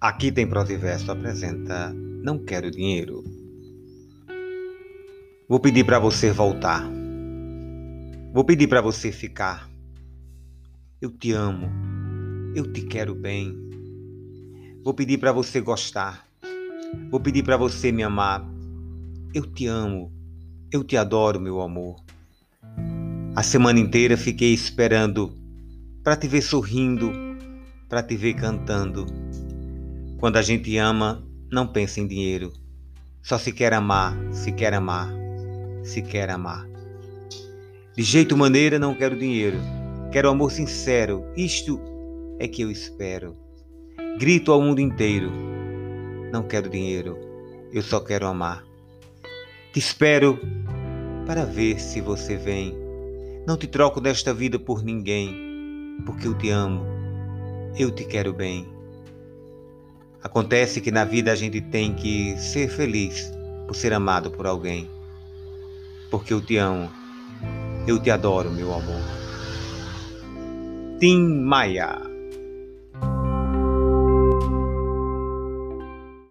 Aqui tem prosa e verso apresenta Não quero dinheiro. Vou pedir para você voltar. Vou pedir para você ficar. Eu te amo. Eu te quero bem. Vou pedir para você gostar. Vou pedir para você me amar. Eu te amo. Eu te adoro, meu amor. A semana inteira fiquei esperando para te ver sorrindo, para te ver cantando quando a gente ama, não pensa em dinheiro. Só se quer amar, se quer amar, se quer amar. De jeito maneira não quero dinheiro. Quero amor sincero. Isto é que eu espero. Grito ao mundo inteiro. Não quero dinheiro. Eu só quero amar. Te espero para ver se você vem. Não te troco desta vida por ninguém, porque eu te amo. Eu te quero bem. Acontece que na vida a gente tem que ser feliz por ser amado por alguém. Porque eu te amo. Eu te adoro, meu amor. Tim Maia